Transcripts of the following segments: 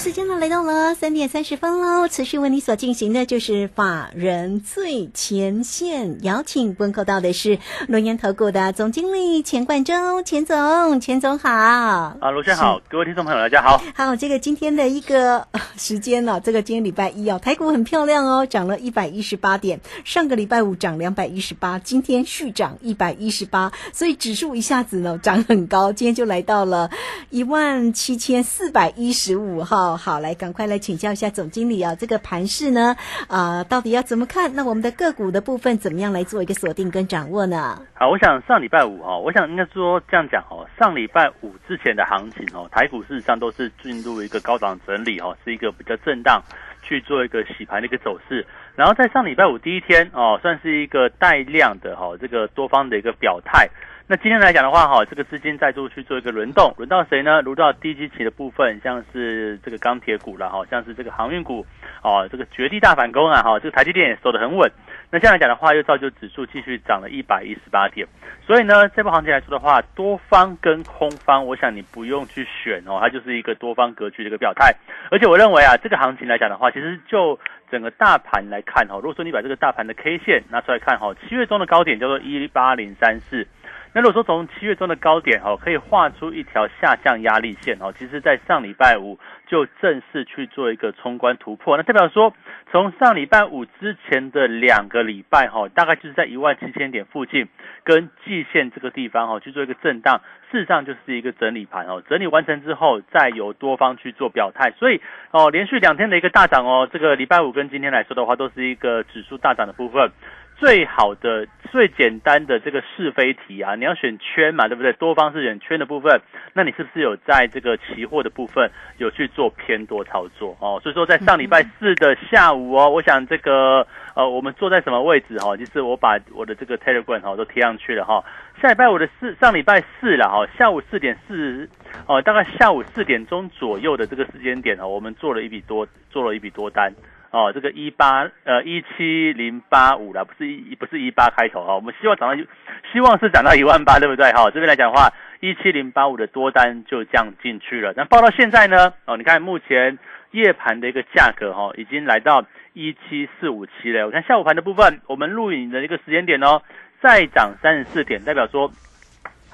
时间呢来到了三点三十分喽，持续为你所进行的就是法人最前线，邀请问候到的是龙岩投顾的总经理钱冠洲，钱总，钱总好。啊，罗先好，各位听众朋友大家好。好，这个今天的一个时间呢，这个今天礼拜一哦，台股很漂亮哦，涨了一百一十八点，上个礼拜五涨两百一十八，今天续涨一百一十八，所以指数一下子呢涨很高，今天就来到了一万七千四百一十五好，来赶快来请教一下总经理啊，这个盘势呢，啊，到底要怎么看？那我们的个股的部分怎么样来做一个锁定跟掌握呢？好，我想上礼拜五哈，我想应该说这样讲哦，上礼拜五之前的行情哦，台股事实上都是进入一个高档整理哈，是一个比较震荡去做一个洗盘的一个走势。然后在上礼拜五第一天哦，算是一个带量的哈，这个多方的一个表态。那今天来讲的话，哈，这个资金再度去做一个轮动，轮到谁呢？轮到低基期的部分，像是这个钢铁股了，哈，像是这个航运股，哦，这个绝地大反攻啊，哈，这个台积电也守得很稳。那这样来讲的话，又造就指数继续涨了一百一十八点。所以呢，这波行情来说的话，多方跟空方，我想你不用去选哦，它就是一个多方格局的一个表态。而且我认为啊，这个行情来讲的话，其实就整个大盘来看哈，如果说你把这个大盘的 K 线拿出来看哈，七月中的高点叫做一八零三四。那如果说从七月中的高点哦，可以画出一条下降压力线哦，其实，在上礼拜五就正式去做一个冲关突破。那代表说，从上礼拜五之前的两个礼拜哈，大概就是在一万七千点附近跟季线这个地方哈去做一个震荡，事实上就是一个整理盘哦。整理完成之后，再由多方去做表态，所以哦，连续两天的一个大涨哦，这个礼拜五跟今天来说的话，都是一个指数大涨的部分。最好的、最简单的这个是非题啊，你要选圈嘛，对不对？多方是选圈的部分，那你是不是有在这个期货的部分有去做偏多操作哦？所以说，在上礼拜四的下午哦，我想这个呃，我们坐在什么位置哈？就是我把我的这个 Telegram 哈都贴上去了哈。下礼拜五的四，上礼拜四了哈，下午四点四哦，大概下午四点钟左右的这个时间点哦，我们做了一笔多，做了一笔多单。哦，这个一八呃一七零八五了，不是一不是一八开头哈，我们希望涨到，希望是涨到一万八，对不对？哈，这边来讲的话，一七零八五的多单就降进去了。那报到现在呢？哦，你看目前夜盘的一个价格哈，已经来到一七四五七了。我看下午盘的部分，我们录影的一个时间点哦，再涨三十四点，代表说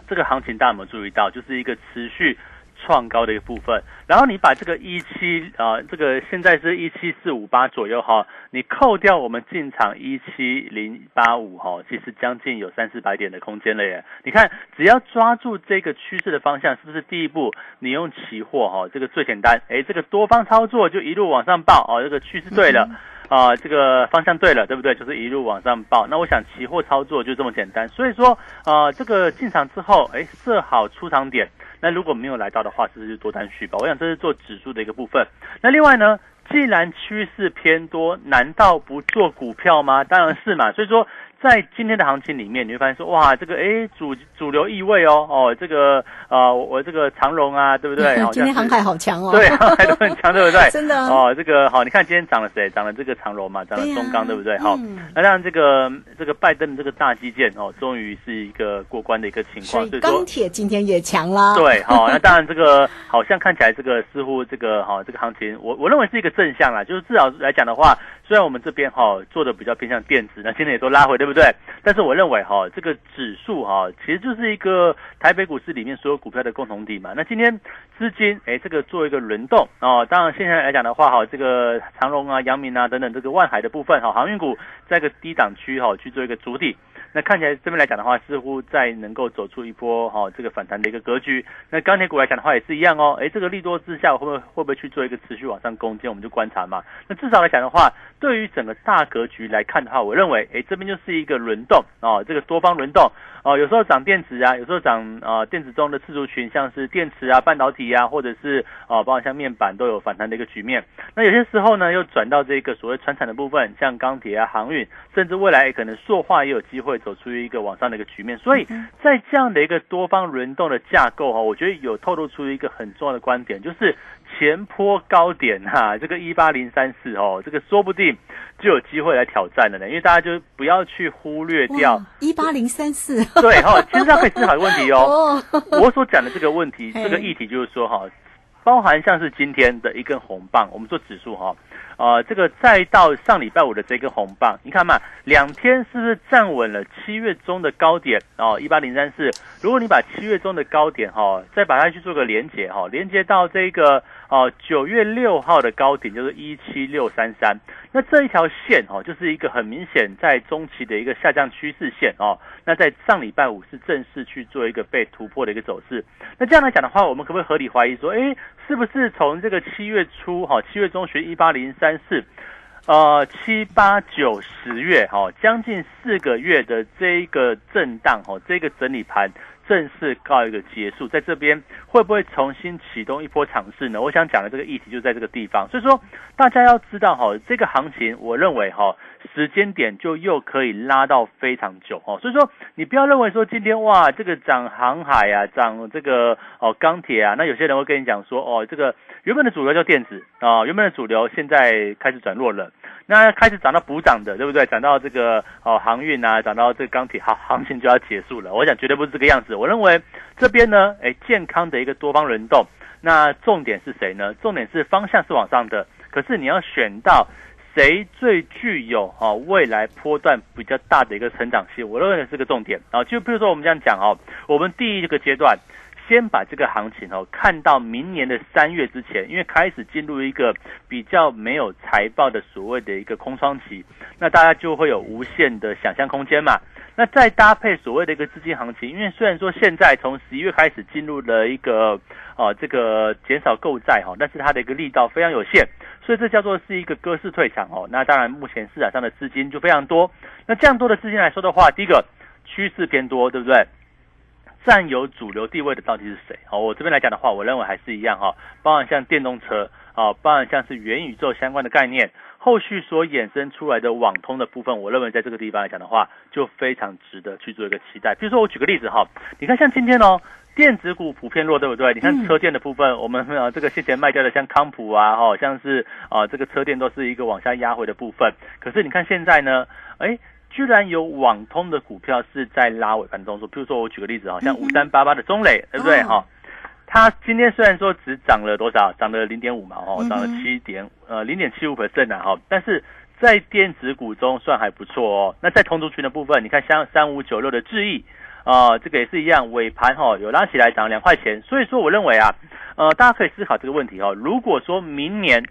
这个行情大家有没有注意到？就是一个持续。创高的一个部分，然后你把这个一七啊，这个现在是一七四五八左右哈，你扣掉我们进场一七零八五哈，其实将近有三四百点的空间了耶。你看，只要抓住这个趋势的方向，是不是第一步？你用期货哈，这个最简单，哎，这个多方操作就一路往上报哦，这个趋势对了 啊，这个方向对了，对不对？就是一路往上报。那我想期货操作就这么简单，所以说啊，这个进场之后，哎，设好出场点。那如果没有来到的话，是不是就多单续报？我想这是做指数的一个部分。那另外呢，既然趋势偏多，难道不做股票吗？当然是嘛。所以说。在今天的行情里面，你会发现说，哇，这个哎主主流意味哦，哦，这个啊，我这个长荣啊，对不对？今天航海好强哦，对，航海都很强，对不对？真的哦，这个好，你看今天涨了谁？涨了这个长荣嘛，涨了中钢，对不对？好，那当然这个这个拜登的这个大基建哦，终于是一个过关的一个情况。所以钢铁今天也强啦。对，好，那当然这个好像看起来这个似乎这个哈这个行情，我我认为是一个正向啦，就是至少来讲的话。虽然我们这边哈做的比较偏向电子，那今天也都拉回，对不对？但是我认为哈，这个指数哈，其实就是一个台北股市里面所有股票的共同体嘛。那今天资金哎，这个做一个轮动哦。当然现在来讲的话哈，这个长荣啊、阳明啊等等这个万海的部分哈，航运股在一个低档区哈去做一个主体。那看起来这边来讲的话，似乎在能够走出一波哈这个反弹的一个格局。那钢铁股来讲的话也是一样哦，哎，这个利多之下会不会会不会去做一个持续往上攻坚？我们就观察嘛。那至少来讲的话，对于整个大格局来看的话，我认为哎这边就是一个轮动哦，这个多方轮动哦，有时候涨电子啊，有时候涨啊电子中的次族群，像是电池啊、半导体啊，或者是哦包括像面板都有反弹的一个局面。那有些时候呢，又转到这个所谓传产的部分，像钢铁啊、航运，甚至未来可能塑化也有机会走出一个往上的一个局面。所以在这样的一个多方轮动的架构哈，我觉得有透露出一个很重要的观点，就是前坡高点哈，这个一八零三四哦，这个说不定就有机会来挑战了呢。因为大家就不要去忽略掉一八零三四，对哈，其实它可以思考的问题 哦。我所讲的这个问题，这个议题就是说哈。包含像是今天的一根红棒，我们做指数哈，呃，这个再到上礼拜五的这根红棒，你看嘛，两天是不是站稳了七月中的高点哦，一八零三四。如果你把七月中的高点哈，再把它去做个连接哈，连接到这个哦九月六号的高点就是一七六三三，那这一条线哦，就是一个很明显在中期的一个下降趋势线哦。那在上礼拜五是正式去做一个被突破的一个走势。那这样来讲的话，我们可不可以合理怀疑说，哎？是不是从这个七月初哈，七月中旬一八零三四，呃七八九十月哈，将近四个月的这一个震荡哈，这个整理盘。正式告一个结束，在这边会不会重新启动一波尝试呢？我想讲的这个议题就在这个地方，所以说大家要知道哈，这个行情我认为哈，时间点就又可以拉到非常久哦，所以说你不要认为说今天哇这个涨航海啊，涨这个哦钢铁啊，那有些人会跟你讲说哦这个原本的主流叫电子啊，原本的主流现在开始转弱了。那开始涨到补涨的，对不对？涨到这个哦航运啊，涨到这个钢铁，好，行情就要结束了。我想绝对不是这个样子。我认为这边呢，哎，健康的一个多方轮动。那重点是谁呢？重点是方向是往上的，可是你要选到谁最具有哦未来波段比较大的一个成长性，我认为是个重点啊。就比如说我们这样讲哦，我们第一个阶段。先把这个行情哦看到明年的三月之前，因为开始进入一个比较没有财报的所谓的一个空窗期，那大家就会有无限的想象空间嘛。那再搭配所谓的一个资金行情，因为虽然说现在从十一月开始进入了一个啊这个减少购债哈，但是它的一个力道非常有限，所以这叫做是一个割势退场哦。那当然目前市场上的资金就非常多，那这样多的资金来说的话，第一个趋势偏多，对不对？占有主流地位的到底是谁？好，我这边来讲的话，我认为还是一样哈，包含像电动车啊，包含像是元宇宙相关的概念，后续所衍生出来的网通的部分，我认为在这个地方来讲的话，就非常值得去做一个期待。比如说，我举个例子哈，你看像今天哦，电子股普遍弱，对不对？你看车电的部分，我们啊这个先前卖掉的像康普啊，哈，像是啊这个车电都是一个往下压回的部分。可是你看现在呢，哎。居然有网通的股票是在拉尾盘中说，比如说我举个例子哈，像五三八八的中磊，对不对哈？它今天虽然说只涨了多少，涨了零点五嘛，哦，涨了七点呃零点七五 percent 啊，哈，但是在电子股中算还不错哦。那在同族群的部分，你看像三五九六的智易啊，这个也是一样，尾盘哈有拉起来涨两块钱，所以说我认为啊，呃，大家可以思考这个问题哦，如果说明年。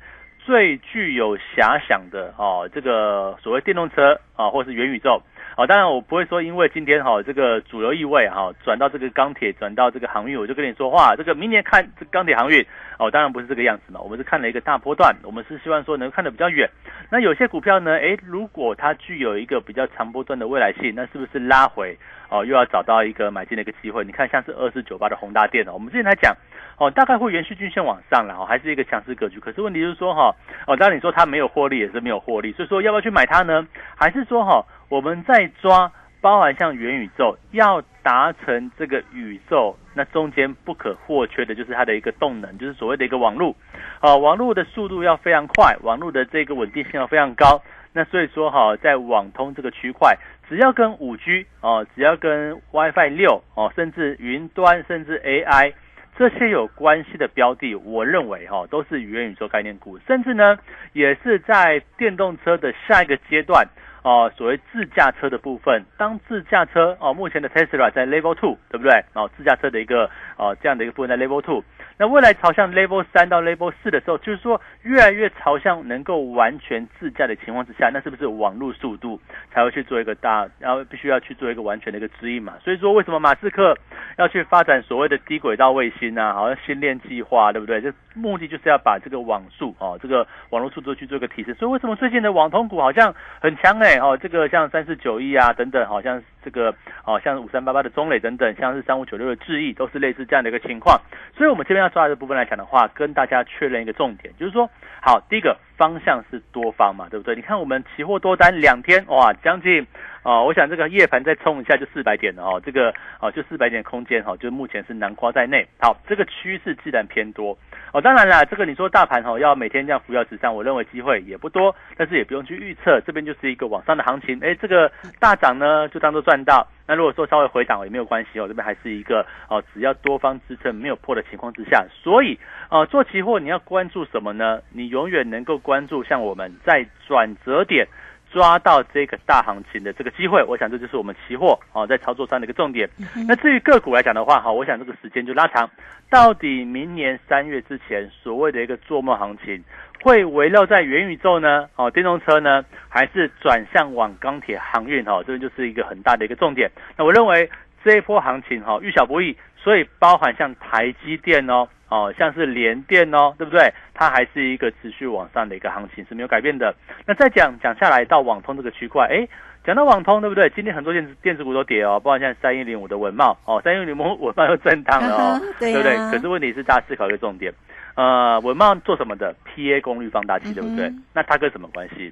最具有遐想的哦，这个所谓电动车啊，或是元宇宙啊，当然我不会说，因为今天哈这个主流意味哈转到这个钢铁，转到这个航运，我就跟你说话，这个明年看这钢铁航运哦，当然不是这个样子嘛，我们是看了一个大波段，我们是希望说能看得比较远。那有些股票呢，诶，如果它具有一个比较长波段的未来性，那是不是拉回哦，又要找到一个买进的一个机会？你看像是二四九八的宏大电哦，我们之前来讲。哦，大概会延续均线往上了哦，还是一个强势格局。可是问题就是说哈，哦，当然你说它没有获利也是没有获利，所以说要不要去买它呢？还是说哈，我们在抓包含像元宇宙要达成这个宇宙，那中间不可或缺的就是它的一个动能，就是所谓的一个网络。哦，网络的速度要非常快，网络的这个稳定性要非常高。那所以说哈，在网通这个区块，只要跟五 G 哦，只要跟 WiFi 六哦，甚至云端，甚至 AI。这些有关系的标的，我认为哈都是元宇宙概念股，甚至呢也是在电动车的下一个阶段哦，所谓自驾车的部分。当自驾车哦，目前的 Tesla 在 Level Two，对不对？哦，自驾车的一个哦这样的一个部分在 Level Two。那未来朝向 Level 三到 Level 四的时候，就是说越来越朝向能够完全自驾的情况之下，那是不是网络速度才会去做一个大，然后必须要去做一个完全的一个指引嘛？所以说为什么马斯克要去发展所谓的低轨道卫星啊？好像星链计划，对不对？这目的就是要把这个网速哦，这个网络速度去做一个提升。所以为什么最近的网通股好像很强哎？哦，这个像三四九一啊等等，好像这个哦像五三八八的中磊等等，像是三五九六的智毅，都是类似这样的一个情况。所以我们这边要抓的部分来讲的话，跟大家确认一个重点，就是说，好，第一个方向是多方嘛，对不对？你看我们期货多单两天哇，将近。哦，我想这个夜盘再冲一下就四百点了哦，这个哦就四百点空间哈，就目前是南瓜在内。好，这个趋势自然偏多哦。当然啦，这个你说大盘哈要每天这样扶摇直上，我认为机会也不多，但是也不用去预测，这边就是一个往上的行情。哎，这个大涨呢就当做赚到，那如果说稍微回档也没有关系哦，这边还是一个哦，只要多方支撑没有破的情况之下，所以啊做期货你要关注什么呢？你永远能够关注像我们在转折点。抓到这个大行情的这个机会，我想这就是我们期货啊在操作上的一个重点。那至于个股来讲的话，哈，我想这个时间就拉长，到底明年三月之前所谓的一个做梦行情，会围绕在元宇宙呢？哦，电动车呢，还是转向往钢铁航运？哈，这就是一个很大的一个重点。那我认为这一波行情哈，遇小不易，所以包含像台积电哦。哦，像是联电哦，对不对？它还是一个持续往上的一个行情是没有改变的。那再讲讲下来到网通这个区块，哎，讲到网通，对不对？今天很多电子电子股都跌哦，包括像三一零五的文茂哦，三一零五 文茂又震荡了哦，对不对？可是问题是大家思考一个重点，呃，文茂做什么的？PA 功率放大器，对不对？那它跟什么关系？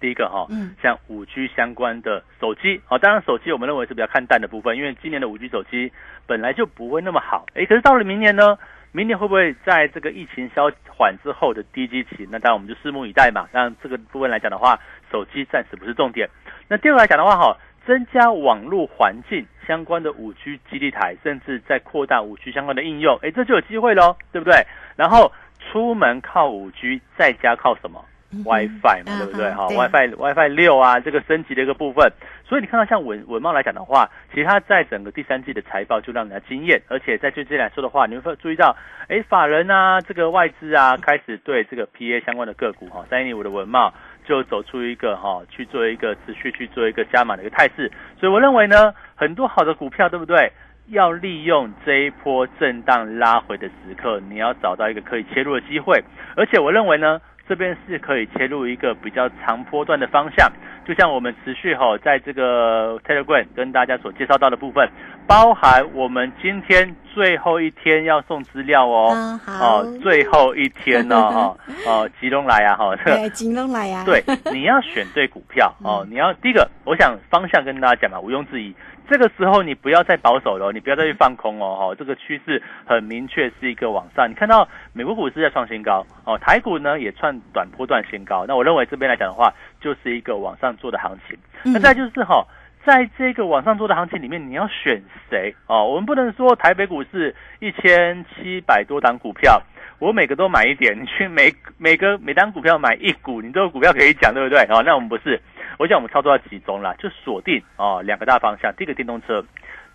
第一个哈，像五 G 相关的手机，好，当然手机我们认为是比较看淡的部分，因为今年的五 G 手机本来就不会那么好，哎，可是到了明年呢？明年会不会在这个疫情消缓之后的低基期？那当然我们就拭目以待嘛。那这个部分来讲的话，手机暂时不是重点。那第二个来讲的话，哈，增加网络环境相关的五 G 基地台，甚至在扩大五 G 相关的应用，哎，这就有机会喽，对不对？然后出门靠五 G，在家靠什么？WiFi 嘛，对不对？哈，WiFi WiFi 六啊，这个升级的一个部分。所以你看到像文文茂来讲的话，其实它在整个第三季的财报就让人家惊艳，而且在最近来说的话，你会注意到，哎，法人啊，这个外资啊，开始对这个 PA 相关的个股哈，三一五的文茂就走出一个哈，去做一个持续去做一个加码的一个态势。所以我认为呢，很多好的股票，对不对？要利用这一波震荡拉回的时刻，你要找到一个可以切入的机会。而且我认为呢。这边是可以切入一个比较长波段的方向，就像我们持续哈，在这个 Telegram 跟大家所介绍到的部分，包含我们今天最后一天要送资料哦，哦，最后一天呢哈，哦，集中来啊哈，对，吉隆来啊，对，你要选对股票哦，你要第一个，我想方向跟大家讲嘛，毋庸置疑。这个时候你不要再保守了，你不要再去放空哦，哈，这个趋势很明确是一个往上。你看到美国股市在创新高哦，台股呢也创短波段新高。那我认为这边来讲的话，就是一个往上做的行情。那再就是哈，在这个往上做的行情里面，你要选谁哦？我们不能说台北股市一千七百多档股票，我每个都买一点，你去每 每个每单股票买一股，你都有股票可以讲，对不对？哦，那我们不是。我想我们操作要集中了，就锁定哦两个大方向。第一个电动车，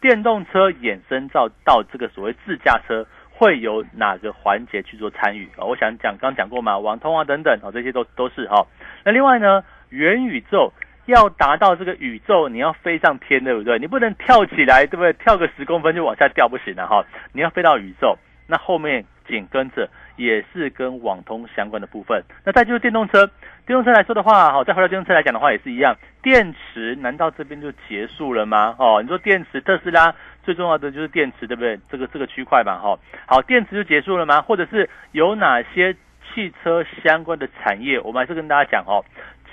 电动车衍生到到这个所谓自驾车，会有哪个环节去做参与啊？我想讲刚讲过嘛，网通啊等等啊，这些都都是哈。那另外呢，元宇宙要达到这个宇宙，你要飞上天，对不对？你不能跳起来，对不对？跳个十公分就往下掉不行了哈。你要飞到宇宙，那后面紧跟着。也是跟网通相关的部分。那再就是电动车，电动车来说的话，哈，再回到电动车来讲的话，也是一样。电池难道这边就结束了吗？哦，你说电池，特斯拉最重要的就是电池，对不对？这个这个区块嘛，哈，好，电池就结束了吗？或者是有哪些汽车相关的产业？我们还是跟大家讲哦，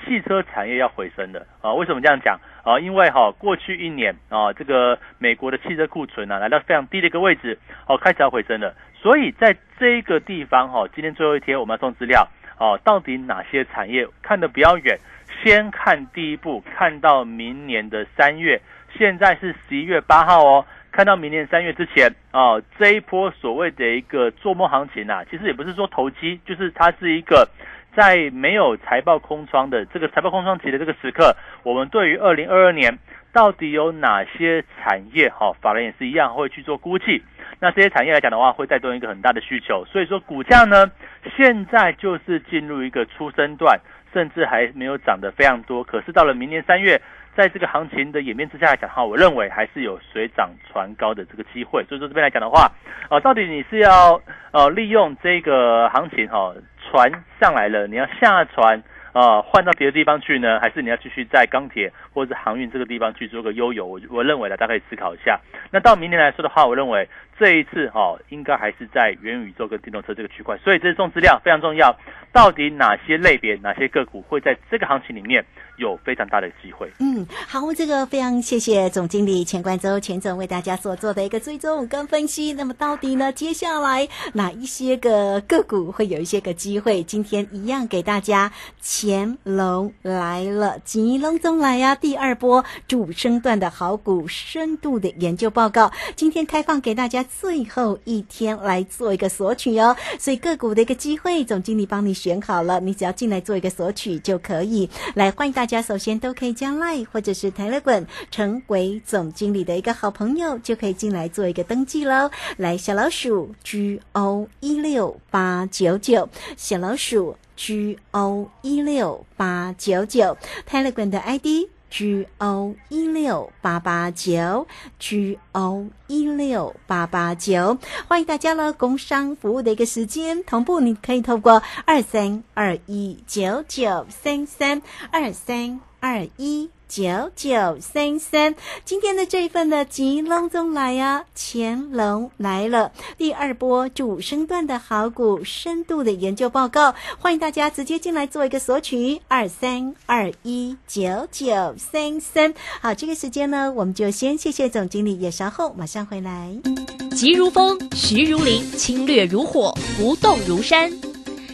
汽车产业要回升的啊。为什么这样讲啊？因为哈，过去一年啊，这个美国的汽车库存呢，来到非常低的一个位置，哦，开始要回升了。所以在这个地方哈，今天最后一天我们要送资料哦，到底哪些产业看得比较远？先看第一步，看到明年的三月，现在是十一月八号哦，看到明年三月之前哦，这一波所谓的一个做梦行情啊，其实也不是说投机，就是它是一个在没有财报空窗的这个财报空窗期的这个时刻，我们对于二零二二年。到底有哪些产业哈，法人也是一样会去做估计。那这些产业来讲的话，会带动一个很大的需求，所以说股价呢，现在就是进入一个初升段，甚至还没有涨得非常多。可是到了明年三月，在这个行情的演变之下来讲哈，我认为还是有水涨船高的这个机会。所以说这边来讲的话，啊，到底你是要呃利用这个行情哈，船上来了，你要下船。啊，换到别的地方去呢，还是你要继续在钢铁或者是航运这个地方去做个悠游？我我认为呢，大家可以思考一下。那到明年来说的话，我认为这一次哈，应该还是在元宇宙跟电动车这个区块。所以这重资料非常重要。到底哪些类别、哪些个股会在这个行情里面有非常大的机会？嗯，好，这个非常谢谢总经理钱冠洲钱总为大家所做的一个追踪跟分析。那么到底呢，接下来哪一些个个股会有一些个机会？今天一样给大家。乾隆来了，吉隆中来呀！第二波主升段的好股深度的研究报告，今天开放给大家最后一天来做一个索取哦。所以个股的一个机会，总经理帮你选好了，你只要进来做一个索取就可以。来，欢迎大家，首先都可以加 Line 或者是 Telegram 成为总经理的一个好朋友，就可以进来做一个登记喽。来，小老鼠 G O 一六八九九，小老鼠。G O 一六八九九，Telegram 的 ID G O 一六八八九，G O 一六八八九，欢迎大家了。工商服务的一个时间同步，你可以透过二三二一九九三三二三二一。九九三三，今天的这一份的吉隆中来呀，乾隆来了，第二波主升段的好股深度的研究报告，欢迎大家直接进来做一个索取，二三二一九九三三。好，这个时间呢，我们就先谢谢总经理，也稍后马上回来。急如风，徐如林，侵略如火，不动如山。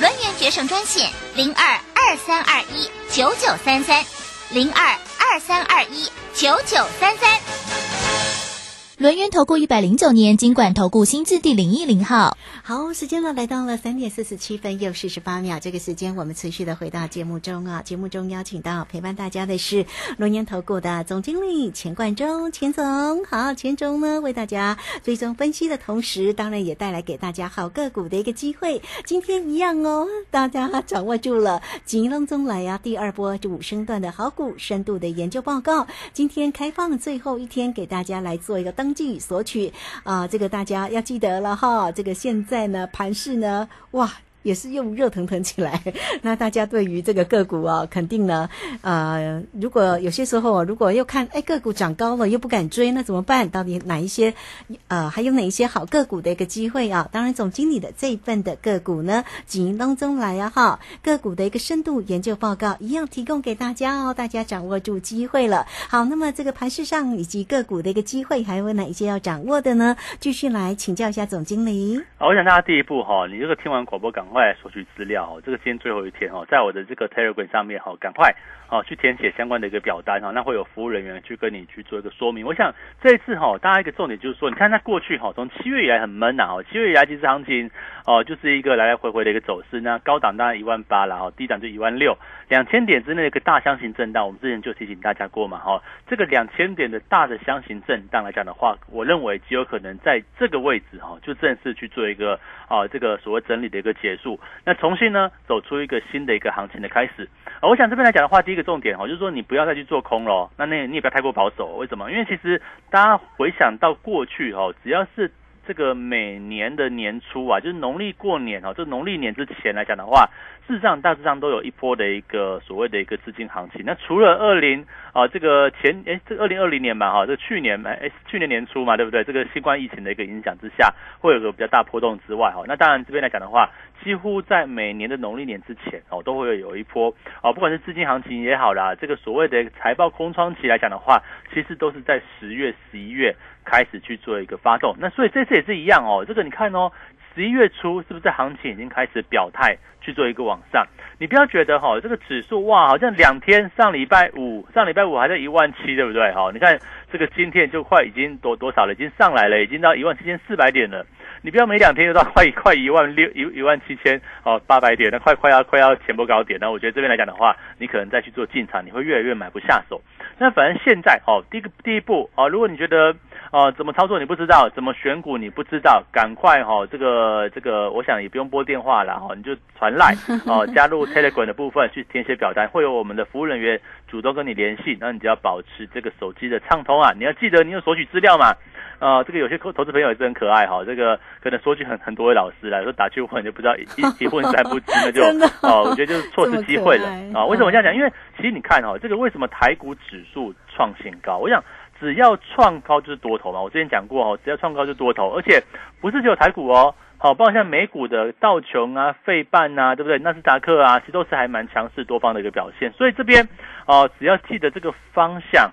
轮源决胜专线零二二三二一九九三三零二二三二一九九三三。轮源投顾一百零九年金管投顾新字第零一零号。好，时间呢来到了三点四十七分又四十八秒。这个时间我们持续的回到节目中啊。节目中邀请到陪伴大家的是轮源投顾的总经理钱冠中，钱总。好，钱总呢为大家追踪分析的同时，当然也带来给大家好个股的一个机会。今天一样哦，大家掌握住了吉隆中来呀第二波五升段的好股深度的研究报告。今天开放最后一天，给大家来做一个登记索取啊，这个大家要记得了哈。这个现在呢，盘市呢，哇。也是又热腾腾起来，那大家对于这个个股啊，肯定呢，呃，如果有些时候啊如果又看，哎，个股涨高了又不敢追，那怎么办？到底哪一些，呃，还有哪一些好个股的一个机会啊？当然，总经理的这一份的个股呢，经营当中来啊，哈，个股的一个深度研究报告一样提供给大家哦，大家掌握住机会了。好，那么这个盘市上以及个股的一个机会，还有哪一些要掌握的呢？继续来请教一下总经理。好我想大家第一步哈，你这个听完广播赶。快快索取资料哦！这个今天最后一天哦，在我的这个 Telegram 上面哈，赶快哦去填写相关的一个表单哈，那会有服务人员去跟你去做一个说明。我想这一次哈，大家一个重点就是说，你看它过去哈，从七月以来很闷呐哦，七月以来其实行情哦就是一个来来回回的一个走势，那高档当然一万八了哈，低档就一万六，两千点之内一个大箱型震荡，我们之前就提醒大家过嘛哈，这个两千点的大的箱型震荡来讲的话，我认为极有可能在这个位置哈，就正式去做一个啊这个所谓整理的一个结束。束，那重新呢走出一个新的一个行情的开始。啊，我想这边来讲的话，第一个重点哦，就是说你不要再去做空了，那那你也不要太过保守。为什么？因为其实大家回想到过去哦，只要是这个每年的年初啊，就是农历过年哦，就农历年之前来讲的话。事实上，大致上都有一波的一个所谓的一个资金行情。那除了二零啊，这个前哎，这二零二零年嘛，哈，这去年哎，去年年初嘛，对不对？这个新冠疫情的一个影响之下，会有个比较大波动之外，哈，那当然这边来讲的话，几乎在每年的农历年之前哦，都会有一波哦，不管是资金行情也好啦，这个所谓的财报空窗期来讲的话，其实都是在十月、十一月开始去做一个发动。那所以这次也是一样哦，这个你看哦。十一月初是不是行情已经开始表态去做一个往上？你不要觉得哈，这个指数哇，好像两天上礼拜五上礼拜五还在一万七，对不对？哈，你看这个今天就快已经多多少了，已经上来了，已经到一万七千四百点了。你不要每两天就到快快一万六一一万七千哦八百点，那快快要快要前波高点。那我觉得这边来讲的话，你可能再去做进场，你会越来越买不下手。那反正现在哦，第一个第一步哦，如果你觉得。哦，怎么操作你不知道，怎么选股你不知道，赶快哈，这个这个，我想也不用拨电话了哈，你就传赖 哦，加入 Telegram 的部分去填写表单，会有我们的服务人员主动跟你联系，那你只要保持这个手机的畅通啊，你要记得你有索取资料嘛，呃，这个有些投投资朋友也是很可爱哈，这个可能索取很很多位老师来说打去问就不知道一一问三不知，那就 哦，我觉得就是错失机会了 啊。为什么这样讲？因为其实你看哈，这个为什么台股指数创新高？我想。只要创高就是多头嘛，我之前讲过哦，只要创高就多头，而且不是只有台股哦，好，包括像美股的道琼啊、费半啊，对不对？纳斯达克啊，其实都是还蛮强势多方的一个表现。所以这边哦，只要记得这个方向，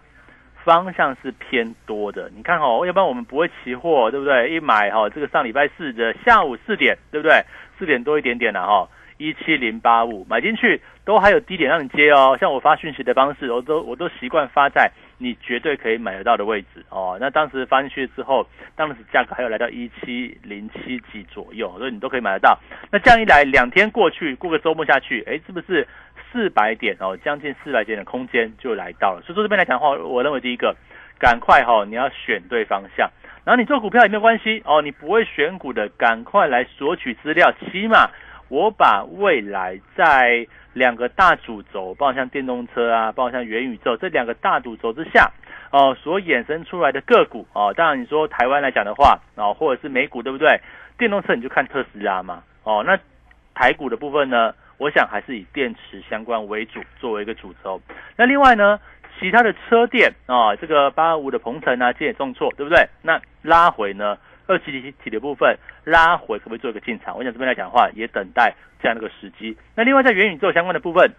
方向是偏多的。你看哦，要不然我们不会期货，对不对？一买哈，这个上礼拜四的下午四点，对不对？四点多一点点了哈。一七零八五买进去都还有低点让你接哦，像我发讯息的方式，我都我都习惯发在你绝对可以买得到的位置哦。那当时发进去之后，当时价格还有来到一七零七几左右，所以你都可以买得到。那这样一来，两天过去，过个周末下去，哎，是不是四百点哦？将近四百点的空间就来到了。所以说这边来讲的话，我认为第一个，赶快哈，你要选对方向。然后你做股票也没有关系哦，你不会选股的，赶快来索取资料，起码。我把未来在两个大主轴，包括像电动车啊，包括像元宇宙这两个大主轴之下，哦，所衍生出来的个股哦，当然你说台湾来讲的话，哦，或者是美股对不对？电动车你就看特斯拉嘛，哦，那台股的部分呢，我想还是以电池相关为主，作为一个主轴。那另外呢，其他的车电啊，这个八二五的鹏程啊，今也重挫，对不对？那拉回呢？二级体的部分拉回，可不可以做一个进场？我想这边来讲的话，也等待这样的一个时机。那另外在元宇宙相关的部分，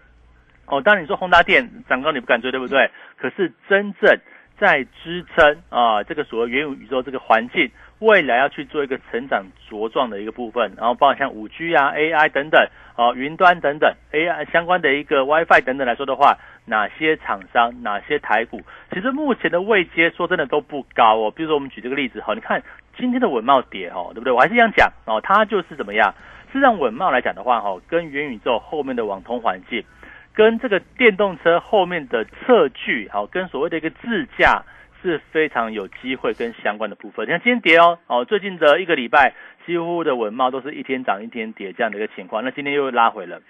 哦，当然你说宏达电涨高你不敢追，对不对？可是真正在支撑啊，这个所谓元宇宙这个环境，未来要去做一个成长茁壮的一个部分，然后包括像五 G 啊、AI 等等，哦，云端等等 AI 相关的一个 WiFi 等等来说的话。哪些厂商，哪些台股，其实目前的位阶说真的都不高哦。比如说我们举这个例子哈，你看今天的稳茂跌哈，对不对？我还是这样讲哦，它就是怎么样？是让稳茂来讲的话哈，跟元宇宙后面的网通环境，跟这个电动车后面的测距，好，跟所谓的一个自驾是非常有机会跟相关的部分。你看今天跌哦，哦，最近的一个礼拜几乎的稳茂都是一天涨一天跌这样的一个情况，那今天又拉回了。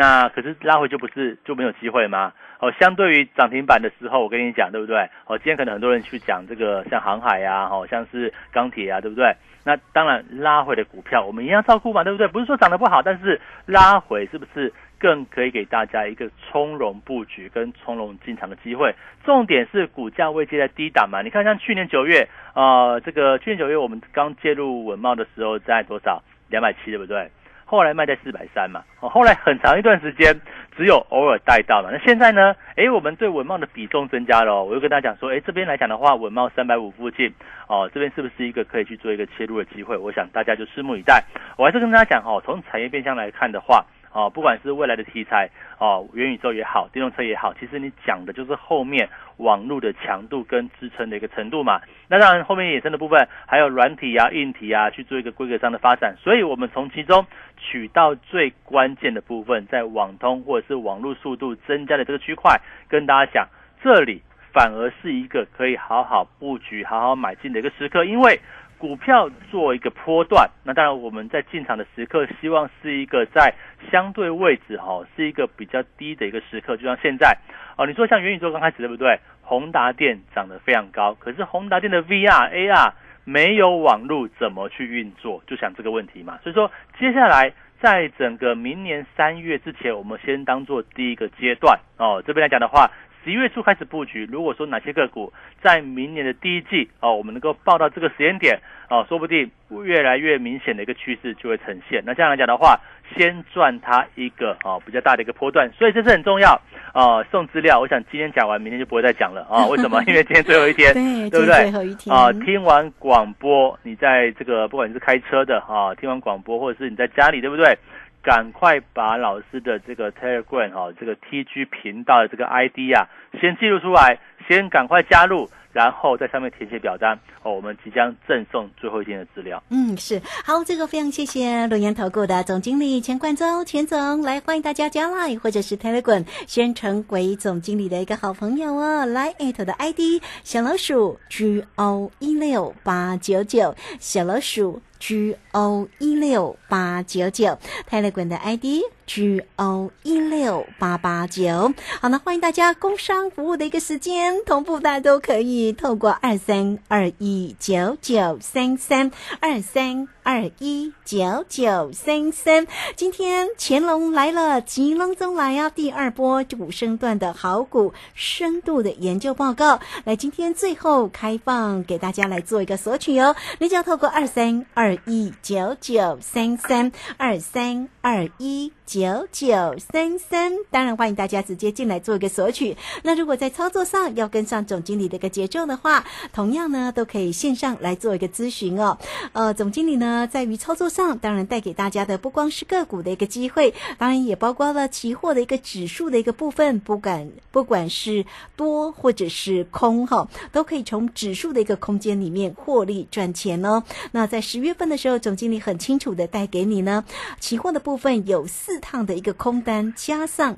那可是拉回就不是就没有机会吗？哦，相对于涨停板的时候，我跟你讲，对不对？哦，今天可能很多人去讲这个像航海呀，哦，像是钢铁啊，对不对？那当然拉回的股票我们一样照顾嘛，对不对？不是说涨得不好，但是拉回是不是更可以给大家一个从容布局跟从容进场的机会？重点是股价位接在低档嘛？你看像去年九月，呃，这个去年九月我们刚介入文茂的时候在多少？两百七，对不对？后来卖在四百三嘛，哦，后来很长一段时间只有偶尔带到嘛，那现在呢？哎，我们对文茂的比重增加了，我又跟大家讲说，哎，这边来讲的话，文茂三百五附近，哦，这边是不是一个可以去做一个切入的机会？我想大家就拭目以待。我还是跟大家讲哦，从产业变相来看的话。哦，不管是未来的题材，哦，元宇宙也好，电动车也好，其实你讲的就是后面网络的强度跟支撑的一个程度嘛。那当然，后面衍生的部分还有软体啊、硬体啊，去做一个规格上的发展。所以，我们从其中取到最关键的部分，在网通或者是网络速度增加的这个区块，跟大家讲，这里反而是一个可以好好布局、好好买进的一个时刻，因为股票做一个波段，那当然我们在进场的时刻，希望是一个在相对位置哈，是一个比较低的一个时刻，就像现在哦，你说像元宇宙刚开始对不对？宏达电涨得非常高，可是宏达电的 VR、AR 没有网络怎么去运作？就想这个问题嘛。所以说，接下来在整个明年三月之前，我们先当做第一个阶段哦。这边来讲的话。十一月初开始布局，如果说哪些个股在明年的第一季哦，我们能够报到这个时间点哦，说不定越来越明显的一个趋势就会呈现。那这样来讲的话，先赚它一个哦比较大的一个波段，所以这是很重要哦。送资料，我想今天讲完，明天就不会再讲了啊。为什么？因为今天最后一天，对不对？最后一天啊，听完广播，你在这个不管你是开车的啊，听完广播，或者是你在家里，对不对？赶快把老师的这个 Telegram 哈，这个 TG 频道的这个 ID 啊，先记录出来，先赶快加入，然后在上面填写表单哦。我们即将赠送最后一天的资料。嗯，是好，这个非常谢谢龙岩投顾的总经理钱冠洲钱总来欢迎大家加 Line 或者是 Telegram，先成为总经理的一个好朋友哦。来艾特的 ID 小老鼠 G O 一六八九九小老鼠。G O 一六八九九，泰勒滚的 ID G O 一六八八九。好，那欢迎大家工商服务的一个时间，同步大家都可以透过二三二一九九三三二三。二一九九三三，今天乾隆来了，吉隆中来啊！第二波五升段的好股深度的研究报告，来，今天最后开放给大家来做一个索取哦。你只要透过二三二一九九三三二三二一九九三三，当然欢迎大家直接进来做一个索取。那如果在操作上要跟上总经理的一个节奏的话，同样呢都可以线上来做一个咨询哦。呃，总经理呢？在于操作上，当然带给大家的不光是个股的一个机会，当然也包括了期货的一个指数的一个部分。不管不管是多或者是空哈，都可以从指数的一个空间里面获利赚钱哦。那在十月份的时候，总经理很清楚的带给你呢，期货的部分有四趟的一个空单，加上。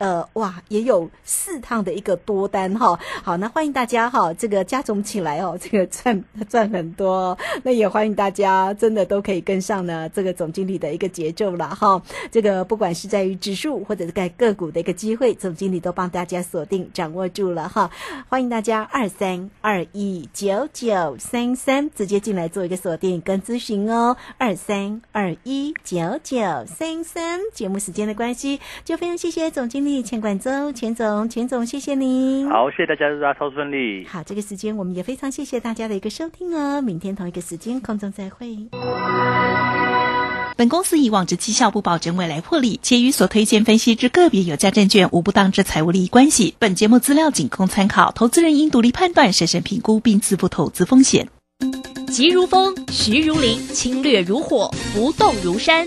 呃，哇，也有四趟的一个多单哈，好，那欢迎大家哈，这个加总起来哦，这个赚赚很多，那也欢迎大家真的都可以跟上呢这个总经理的一个节奏了哈，这个不管是在于指数或者是在个股的一个机会，总经理都帮大家锁定掌握住了哈，欢迎大家二三二一九九三三直接进来做一个锁定跟咨询哦，二三二一九九三三，节目时间的关系，就非常谢谢总经理。钱管周，钱总，钱总，谢谢您。好，谢谢大家，祝大家超顺利。好，这个时间我们也非常谢谢大家的一个收听哦。明天同一个时间空中再会。本公司以往之绩效不保证未来获利，且与所推荐分析之个别有价证券无不当之财务利益关系。本节目资料仅供参考，投资人应独立判断、审慎评估并自负投资风险。急如风，徐如林，侵略如火，不动如山。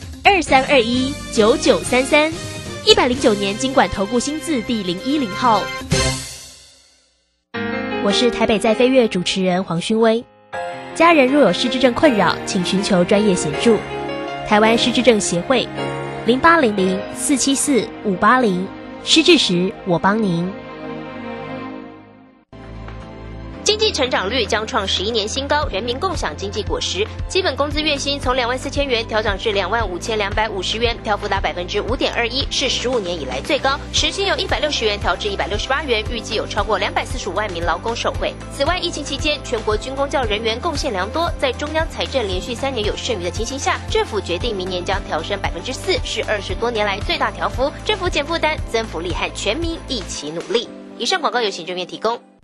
二三二一九九三三，一百零九年经管投顾新字第零一零号。我是台北在飞跃主持人黄勋威。家人若有失智症困扰，请寻求专业协助。台湾失智症协会零八零零四七四五八零，失智时我帮您。成长率将创十一年新高，人民共享经济果实。基本工资月薪从两万四千元调整至两万五千两百五十元，调幅达百分之五点二一，是十五年以来最高。时薪由一百六十元调至一百六十八元，预计有超过两百四十五万名劳工受惠。此外，疫情期间全国军工教人员贡献良多，在中央财政连续三年有剩余的情形下，政府决定明年将调升百分之四，是二十多年来最大调幅。政府减负担，增福利，和全民一起努力。以上广告由行政院提供。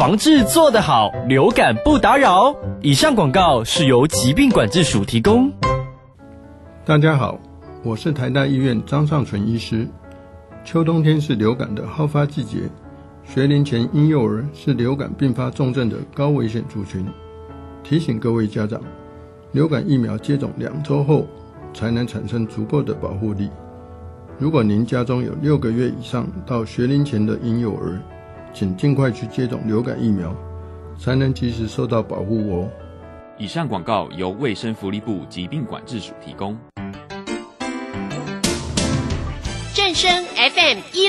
防治做得好，流感不打扰。以上广告是由疾病管制署提供。大家好，我是台大医院张尚存医师。秋冬天是流感的好发季节，学龄前婴幼儿是流感并发重症的高危险族群。提醒各位家长，流感疫苗接种两周后才能产生足够的保护力。如果您家中有六个月以上到学龄前的婴幼儿，请尽快去接种流感疫苗，才能及时受到保护哦。以上广告由卫生福利部疾病管制署提供。正声 FM 一零。